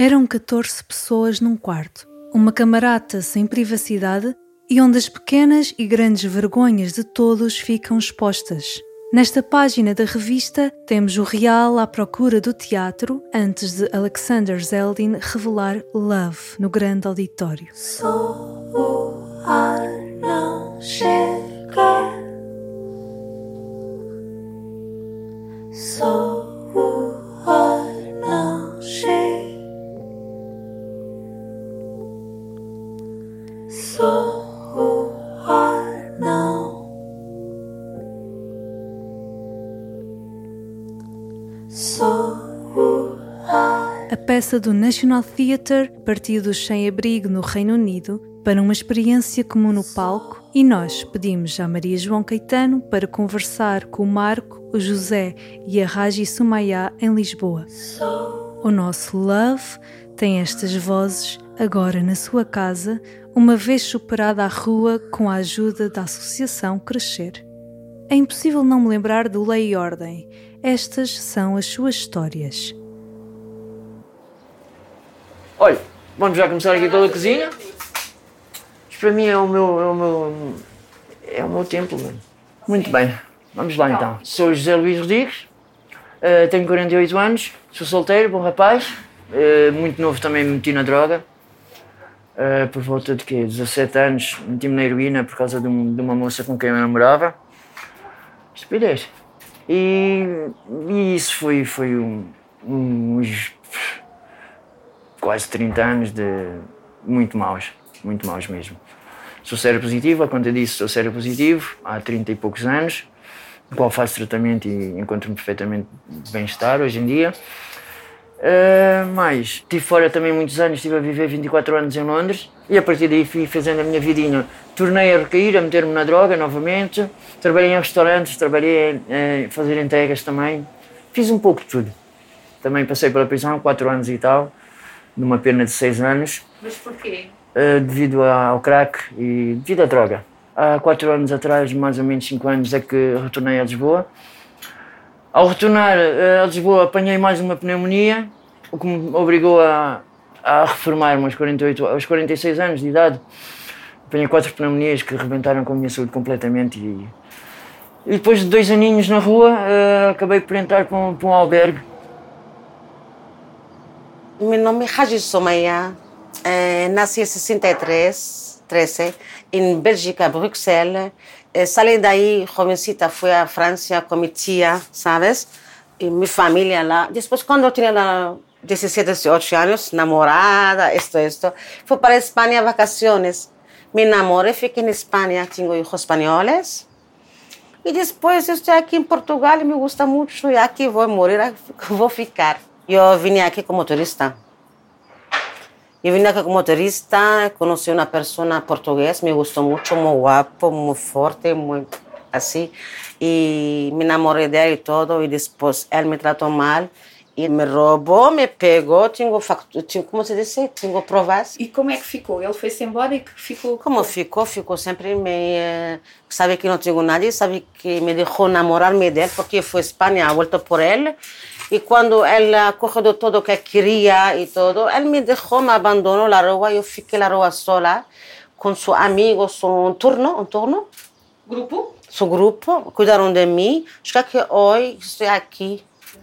Eram 14 pessoas num quarto, uma camarata sem privacidade e onde as pequenas e grandes vergonhas de todos ficam expostas. Nesta página da revista temos o real à procura do teatro antes de Alexander Zeldin revelar Love no grande auditório. So, não chega. So, não chega. So, A peça do National Theatre partiu do sem-abrigo no Reino Unido para uma experiência comum no palco e nós pedimos à Maria João Caetano para conversar com o Marco, o José e a Raji Sumaya em Lisboa. O nosso Love tem estas vozes agora na sua casa, uma vez superada a rua com a ajuda da Associação Crescer. É impossível não me lembrar do Lei e Ordem. Estas são as suas histórias. Olha, vamos já começar aqui pela cozinha. Isto para mim é o meu, é o meu, é o meu templo. Mano. Muito bem, vamos lá então. Sou José Luís Rodrigues, uh, tenho 48 anos, sou solteiro, bom rapaz, uh, muito novo também me meti na droga. Uh, por volta de quê? 17 anos, meti-me na heroína por causa de, um, de, uma moça com quem eu namorava. Estupidez. E, e isso foi, foi um, uns quase 30 anos de muito maus, muito maus mesmo. Sou sério positivo, a conta disso sou sério positivo há 30 e poucos anos, no qual faço tratamento e encontro-me perfeitamente bem-estar hoje em dia. Uh, mas estive fora também muitos anos, estive a viver 24 anos em Londres e a partir daí fui fazendo a minha vidinha. Tornei a recair, a meter-me na droga novamente. Trabalhei em restaurantes, trabalhei a fazer entregas também. Fiz um pouco de tudo. Também passei pela prisão, 4 anos e tal numa pena de seis anos. Mas porquê? Uh, devido ao crack e devido à droga. Há quatro anos atrás, mais ou menos cinco anos, é que retornei a Lisboa. Ao retornar uh, a Lisboa, apanhei mais uma pneumonia, o que me obrigou a, a reformar-me aos, 48, aos 46 anos de idade. Apanhei quatro pneumonias que rebentaram com a minha saúde completamente e, e depois de dois aninhos na rua, uh, acabei por entrar para um, para um albergue meu nome é Raji Somaia. É, nasci em 63, 13, em Bélgica, Bruxelas. É, saí daí, jovencita, fui à França com minha tia, sabes? E minha família lá. Depois, quando eu tinha 17, 18 anos, namorada, isto, isto, fui para a Espanha vacações. Me namorei, fiquei na Espanha, tenho filhos espanhóis. E depois eu estou aqui em Portugal e me gusta muito. E aqui vou morrer, vou ficar. Eu vim aqui como turista. Eu vim aqui como turista, conheci uma pessoa portuguesa, me gostou muito, muito guapo, muito forte, muito assim. E me namorei dele e todo, e depois ele me tratou mal. E me roubou, me pegou, tinha, tinha como se diz, tinha provas. E como é que ficou? Ele foi-se embora e que ficou? Como ficou? Ficou sempre me... Eh, sabe que não tinha nada, sabe que me deixou namorar-me dele, porque foi Espanha, voltou por ele. E quando ela correu todo o que queria e tudo, ele me deixou, me abandonou na rua, eu fiquei na rua sola, com seu amigo, um turno, um turno. Grupo? Seu grupo, cuidaram de mim, acho que hoje estou aqui.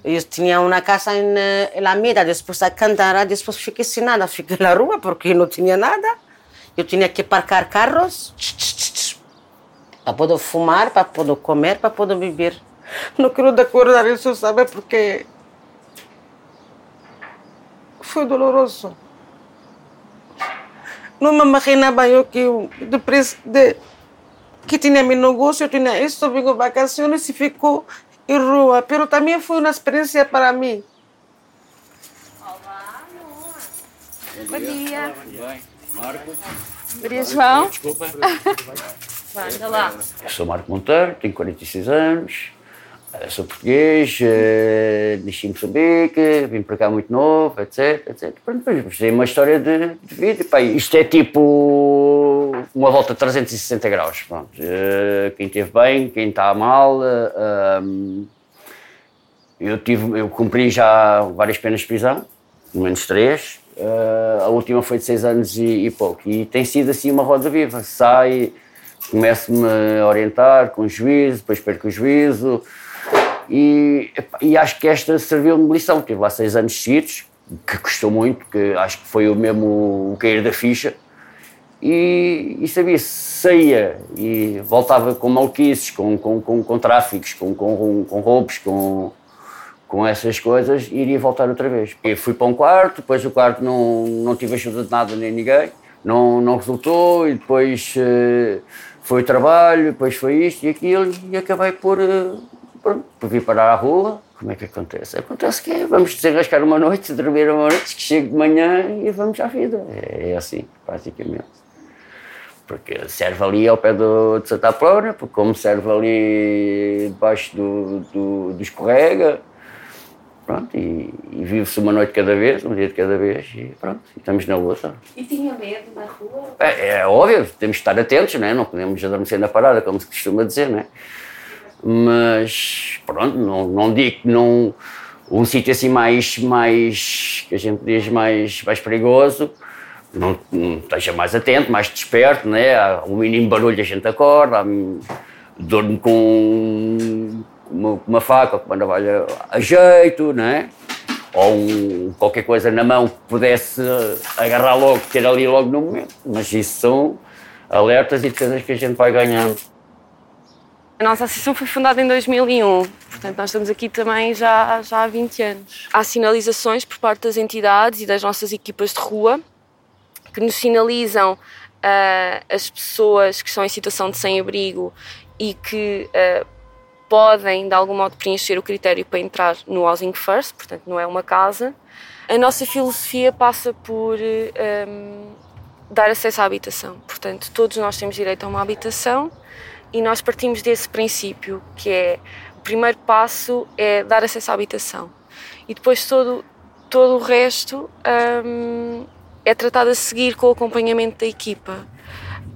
Eu tinha uma casa em Alameda, depois a Cantara, depois fiquei sem nada, fiquei na rua porque não tinha nada. Eu tinha que parcar carros para poder fumar, para poder comer, para poder beber. Não quero decorar isso, sabe? Porque foi doloroso. Não me imaginava eu que eu, depois de que tinha meu negócio, eu tinha isso, vim vacações e ficou em rua. Mas também foi uma experiência para mim. Olá, amor. Bom dia. Bom João. Desculpa. Anda lá. Eu sou Marco Monteiro, tenho 46 anos. Eu sou português, uh, nasci em Moçambique, vim para cá muito novo, etc, etc. Pronto, depois é uma história de, de vida. Pá, isto é tipo uma volta de 360 graus. Pronto. Uh, quem esteve bem, quem está mal. Uh, eu, tive, eu cumpri já várias penas de prisão, pelo menos três. Uh, a última foi de seis anos e, e, pouco. E tem sido assim uma roda viva. Sai, começo-me a orientar com o juízo, depois perco o juízo. E, e acho que esta serviu-me de lição. Tive lá seis anos seguidos, que custou muito, que acho que foi o mesmo o cair da ficha. E, e sabia, saía e voltava com maluquices, com, com, com, com tráficos, com, com, com roubos, com, com essas coisas, iria voltar outra vez. E fui para um quarto, depois o quarto não, não tive ajuda de nada nem ninguém, não, não resultou, e depois uh, foi o trabalho, depois foi isto e aquilo, e acabei por, uh, por, por vir parar à rua. Como é que acontece? Acontece que é, vamos desenrascar uma noite, dormir uma noite, que chego de manhã e vamos à vida. É, é assim, praticamente porque serve ali ao pé do, de Santa Plana, porque como serve ali debaixo do, do, do escorrega, Pronto, e, e vive-se uma noite cada vez, um dia de cada vez, e pronto, e estamos na luta. E tinha medo na rua? É, é óbvio, temos de estar atentos, não, é? não podemos adormecer na parada, como se costuma dizer, não é? Mas, pronto, não, não digo que não. Um sítio assim mais, mais, que a gente diz, mais, mais perigoso, não, não esteja mais atento, mais desperto, né? o mínimo barulho a gente acorda, dorme com uma, uma faca com uma navalha a jeito, né? ou um, qualquer coisa na mão que pudesse agarrar logo, ter ali logo no momento. Mas isso são alertas e defesas que a gente vai ganhando. A nossa associação foi fundada em 2001, portanto nós estamos aqui também já, já há 20 anos. Há sinalizações por parte das entidades e das nossas equipas de rua que nos sinalizam uh, as pessoas que estão em situação de sem-abrigo e que uh, podem, de algum modo, preencher o critério para entrar no Housing First, portanto, não é uma casa. A nossa filosofia passa por um, dar acesso à habitação. Portanto, todos nós temos direito a uma habitação e nós partimos desse princípio, que é o primeiro passo é dar acesso à habitação. E depois todo, todo o resto um, é tratado a seguir com o acompanhamento da equipa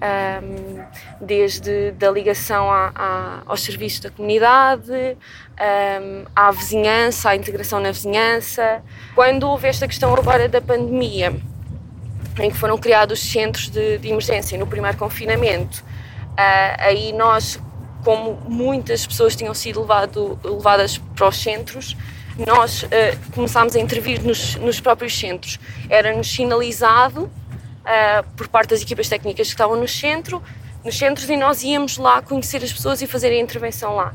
um, desde da ligação à, à, aos serviços da comunidade, um, à vizinhança, à integração na vizinhança. Quando houve esta questão agora da pandemia, em que foram criados centros de, de emergência no primeiro confinamento, uh, aí nós, como muitas pessoas tinham sido levado, levadas para os centros, nós uh, começámos a intervir nos, nos próprios centros. Era-nos sinalizado uh, por parte das equipas técnicas que estavam no centro, nos centros e nós íamos lá conhecer as pessoas e fazer a intervenção lá.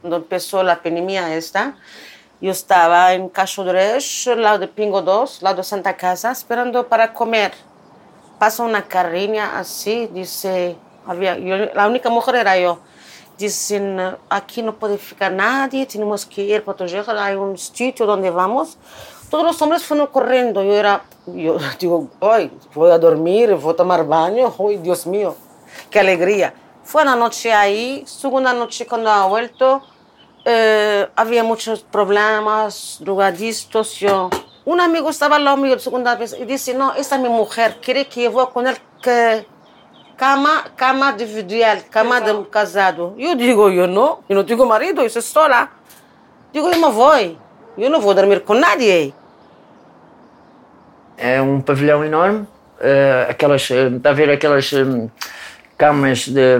Quando começou a pandemia esta, eu estava em Cachodres, lá de Pingo Doce, lá de Santa Casa, esperando para comer. Passa uma carrinha assim, disse, havia, eu, a única mulher era eu. Disse, aqui não pode ficar nadie, temos que ir para proteger, há um sítio onde vamos. Todos os homens foram correndo, eu era yo digo, hoy voy a dormir, voy a tomar baño, hoy Dios mío, qué alegría. Fue una noche ahí, segunda noche cuando ha vuelto, eh, había muchos problemas, drogadistas, yo... Un amigo estaba al lado mío la segunda vez y dice, no, esta es mi mujer, quiere que yo voy con él que cama, cama individual, cama de casado. Eu digo, eu não, eu não tenho marido, eu sou sola. Digo, eu não vou, eu não vou dormir com nadie. é um pavilhão enorme, uh, aquelas, uh, está a ver aquelas um, camas de,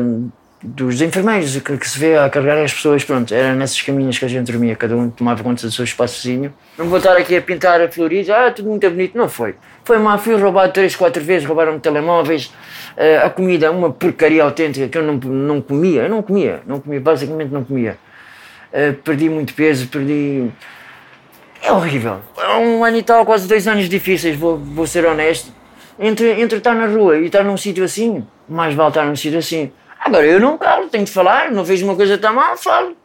dos enfermeiros que, que, se vê a carregar as pessoas, pronto, era nessas caminhas que a gente dormia, cada um tomava conta do seu espaçozinho. Não vou estar aqui a pintar a florido, ah, tudo muito bonito, não foi. Foi uma fui roubado três, quatro vezes, roubaram telemóveis, uh, a comida, uma porcaria autêntica que eu não, não comia, eu não comia, não comia, basicamente não comia. Uh, perdi muito peso, perdi é horrível. É um ano e tal, quase dois anos difíceis, vou, vou ser honesto. Entre, entre estar na rua e estar num sítio assim, mais vale estar num sítio assim. Agora, eu não calo, tenho de falar, não vejo uma coisa tão mal, falo.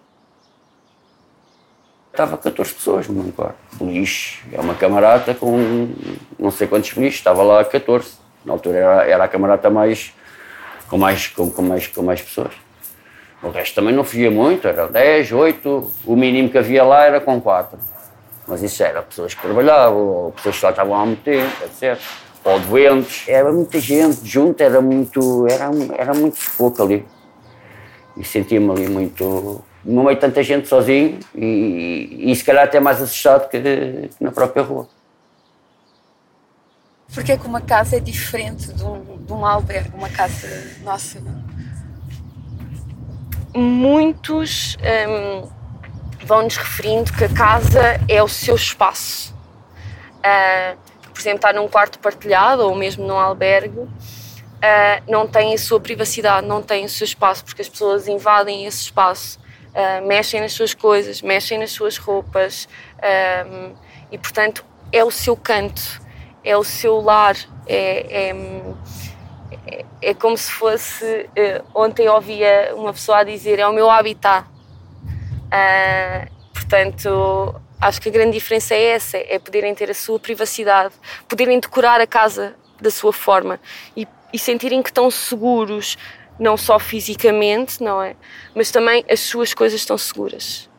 Estava 14 pessoas no meu quarto. Lixo, é uma camarada com não sei quantos lixos, estava lá 14. Na altura era, era a camarada mais com, mais, com, com, mais, com mais pessoas. O resto também não fugia muito, era 10, 8, o mínimo que havia lá era com 4. Mas isso era pessoas que trabalhavam, ou pessoas que lá estavam há muito tempo, etc. Ou doentes. Era muita gente junto, era muito, era, era muito pouco ali. E sentia-me ali muito. No meio de tanta gente sozinho e, e, e se calhar até mais assustado que, que na própria rua. Porque é que uma casa é diferente de um, de um albergue, uma casa nossa? Muitos hum, vão-nos referindo que a casa é o seu espaço. Uh, por exemplo, estar num quarto partilhado ou mesmo num albergue, uh, não tem a sua privacidade, não tem o seu espaço, porque as pessoas invadem esse espaço, uh, mexem nas suas coisas, mexem nas suas roupas e, portanto, é o seu canto, é o seu lar, é, é, é como se fosse. ontem ouvia uma pessoa a dizer: é o meu habitat. Portanto, acho que a grande diferença é essa: é poderem ter a sua privacidade, poderem decorar a casa da sua forma e, e sentirem que estão seguros, não só fisicamente, não é? Mas também as suas coisas estão seguras.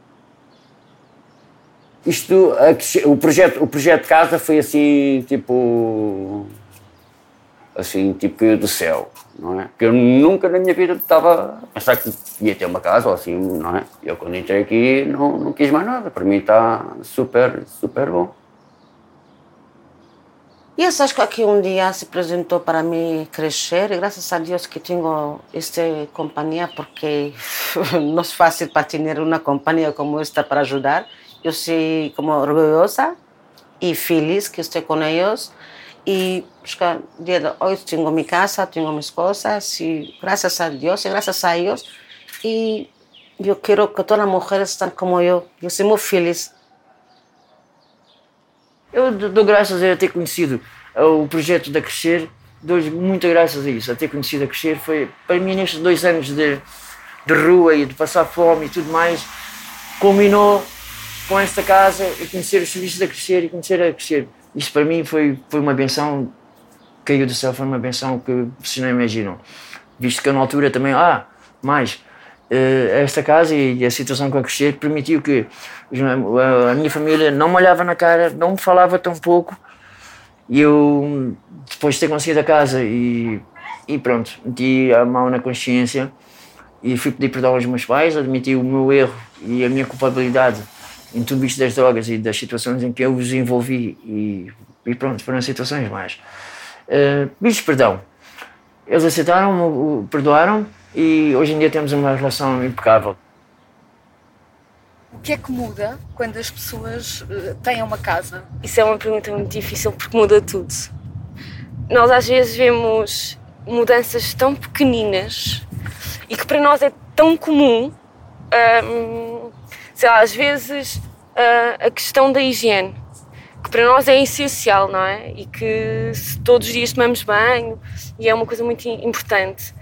Isto, o projeto, o projeto casa foi assim, tipo assim, tipo do céu, não é? Porque eu nunca na minha vida estava a pensar que ia ter uma casa ou assim, não é? Eu quando entrei aqui não, não quis mais nada, para mim está super, super bom. E eu acho que aqui um dia se apresentou para mim crescer e graças a Deus que tenho esta companhia porque não é fácil para ter uma companhia como esta para ajudar. Eu sou como orgulhosa e feliz que estou com eles y pues, día de hoy tengo mi casa, tengo mis cosas y gracias a Dios y gracias a ellos. Y yo quiero que todas las mujeres estén como eu. Eu sou muito feliz. Eu dou graças a ter conhecido o projeto da Crescer, dou muitas graças a isso, a ter conhecido a Crescer. Foi, para mim, nestes dois anos de, de rua e de passar fome e tudo mais, culminou com esta casa e conhecer os serviços da Crescer e conhecer a Crescer. Isso para mim foi, foi uma benção, caiu do céu, foi uma benção que vocês não imaginam. Visto que eu na altura também, ah, mais, eh, esta casa e a situação com a crescer permitiu que a minha família não me olhava na cara, não me falava tão pouco e eu, depois de ter conseguido a casa e, e pronto, meti a mão na consciência e fui pedir perdão aos meus pais, admiti o meu erro e a minha culpabilidade em tudo isto das drogas e das situações em que eu os envolvi e, e pronto, foram situações mais. Uh, perdão. Eles aceitaram, perdoaram e hoje em dia temos uma relação impecável. O que é que muda quando as pessoas uh, têm uma casa? Isso é uma pergunta muito difícil porque muda tudo. Nós às vezes vemos mudanças tão pequeninas e que para nós é tão comum. Um, sei lá, às vezes a questão da higiene, que para nós é essencial, não é? E que todos os dias tomamos banho e é uma coisa muito importante.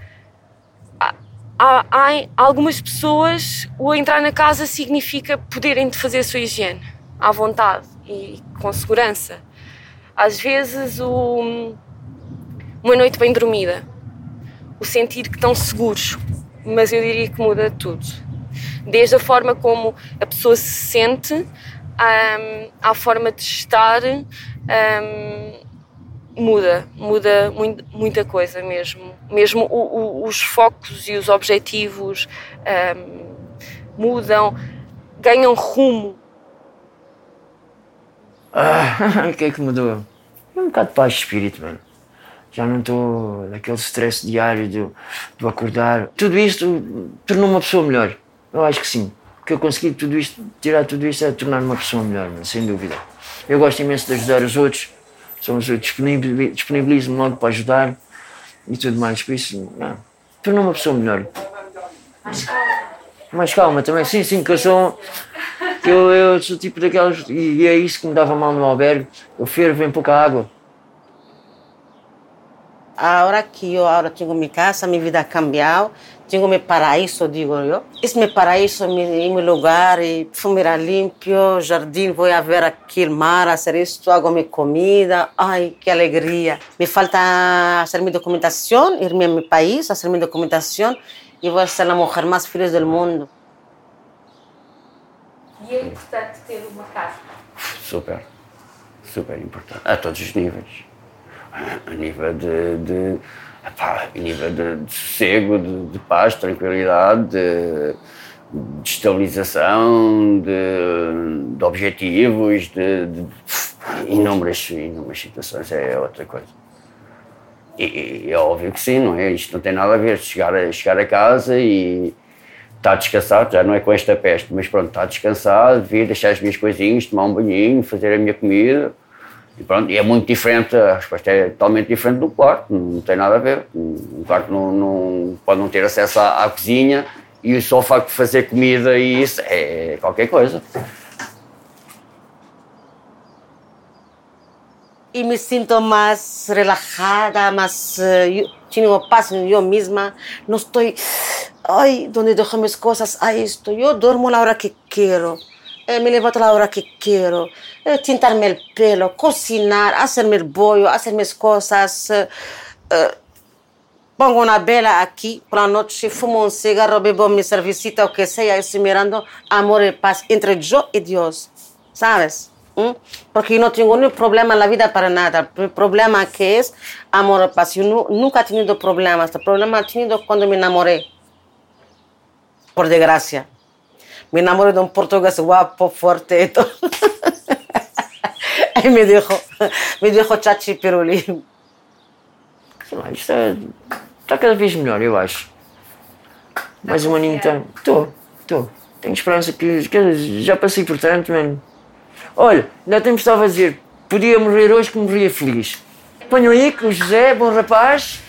Há, há, há algumas pessoas, o entrar na casa significa poderem fazer a sua higiene à vontade e com segurança. Às vezes, o, uma noite bem dormida, o sentir que estão seguros, mas eu diria que muda tudo desde a forma como a pessoa se sente, um, à forma de estar, um, muda, muda muito, muita coisa mesmo. Mesmo o, o, os focos e os objetivos um, mudam, ganham rumo. Ah, o que é que mudou? É um bocado de paz de espírito, mano. Já não estou naquele stress diário do, do acordar. Tudo isto tornou uma pessoa melhor. Eu acho que sim. Que eu consegui tudo isto, tirar tudo isto é tornar uma pessoa melhor, sem dúvida. Eu gosto imenso de ajudar os outros, somos disponibilizo-me logo para ajudar e tudo mais. Por isso, tornou uma pessoa melhor. Mais calma. Mais calma também, sim, sim, que eu sou. Que eu, eu sou tipo daquelas. E é isso que me dava mal no albergue. Eu fervo em pouca água. A hora que eu agora tenho minha casa, minha vida cambiou tenho meu paraíso, digo eu. Esse meu paraíso, meu, meu lugar, e fumeira limpo, jardim, vou a ver aquele mar, fazer isto, água, minha comida. Ai, que alegria. Me falta fazer minha documentação, ir ao meu país, fazer minha documentação e vou ser a mulher mais feliz do mundo. E é importante ter uma casa? Super, super importante. A todos os níveis. A nível de, de epá, nível de, de sossego, de, de, paz, tranquilidade, de, de estabilização, de, objetivos, de, inúmeras, inúmeras situações, é outra coisa. E, e, é óbvio que sim, não é? Isto não tem nada a ver. Chegar a, chegar a casa e está descansado, já não é com esta peste, mas pronto, está descansado, vir, deixar as minhas coisinhas, tomar um banhinho, fazer a minha comida. E pronto, e é muito diferente, a resposta é totalmente diferente do quarto, não tem nada a ver. O quarto não, não pode não ter acesso à, à cozinha e só o facto de fazer comida e isso é qualquer coisa. e me sinto mais relajada, mais uh, tenho paz em eu mesma. Não estou, ai, onde deixo minhas coisas, ai, estou, eu durmo na hora que quero. Eh, me levanto na hora que quero, eh, tintar meu pelo, cozinhar, fazer meu bolho, fazer minhas coisas. Uh, pongo uma bela aqui para a noite, fumo um cigarro, bebo minha cervecita, o que seja, estou mirando amor e paz entre eu e Deus, sabes? ¿Mm? Porque yo no tengo ni problema en la vida para nada. El problema que es amor paz. Yo no, nunca he tenido problemas. El problema he tenido cuando me enamoré. Por desgracia. Me enamoré de un portugués guapo, fuerte y todo. y me dijo, me dijo chachi piruli. Sei lá, isto é, está cada vez melhor, eu acho. Mais um aninho então. Estou, estou. Tenho esperança que, que já passei por tanto, mano. Olha, ainda temos estava a dizer, podia morrer hoje que morria feliz. Ponham aí que o José, bom rapaz,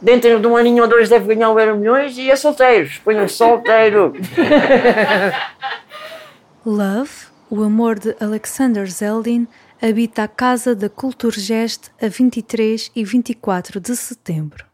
dentro de um aninho ou dois deve ganhar o Euro Milhões e é solteiro. Ponham solteiro. Love, o amor de Alexander Zeldin, habita a Casa da Culturgest a 23 e 24 de setembro.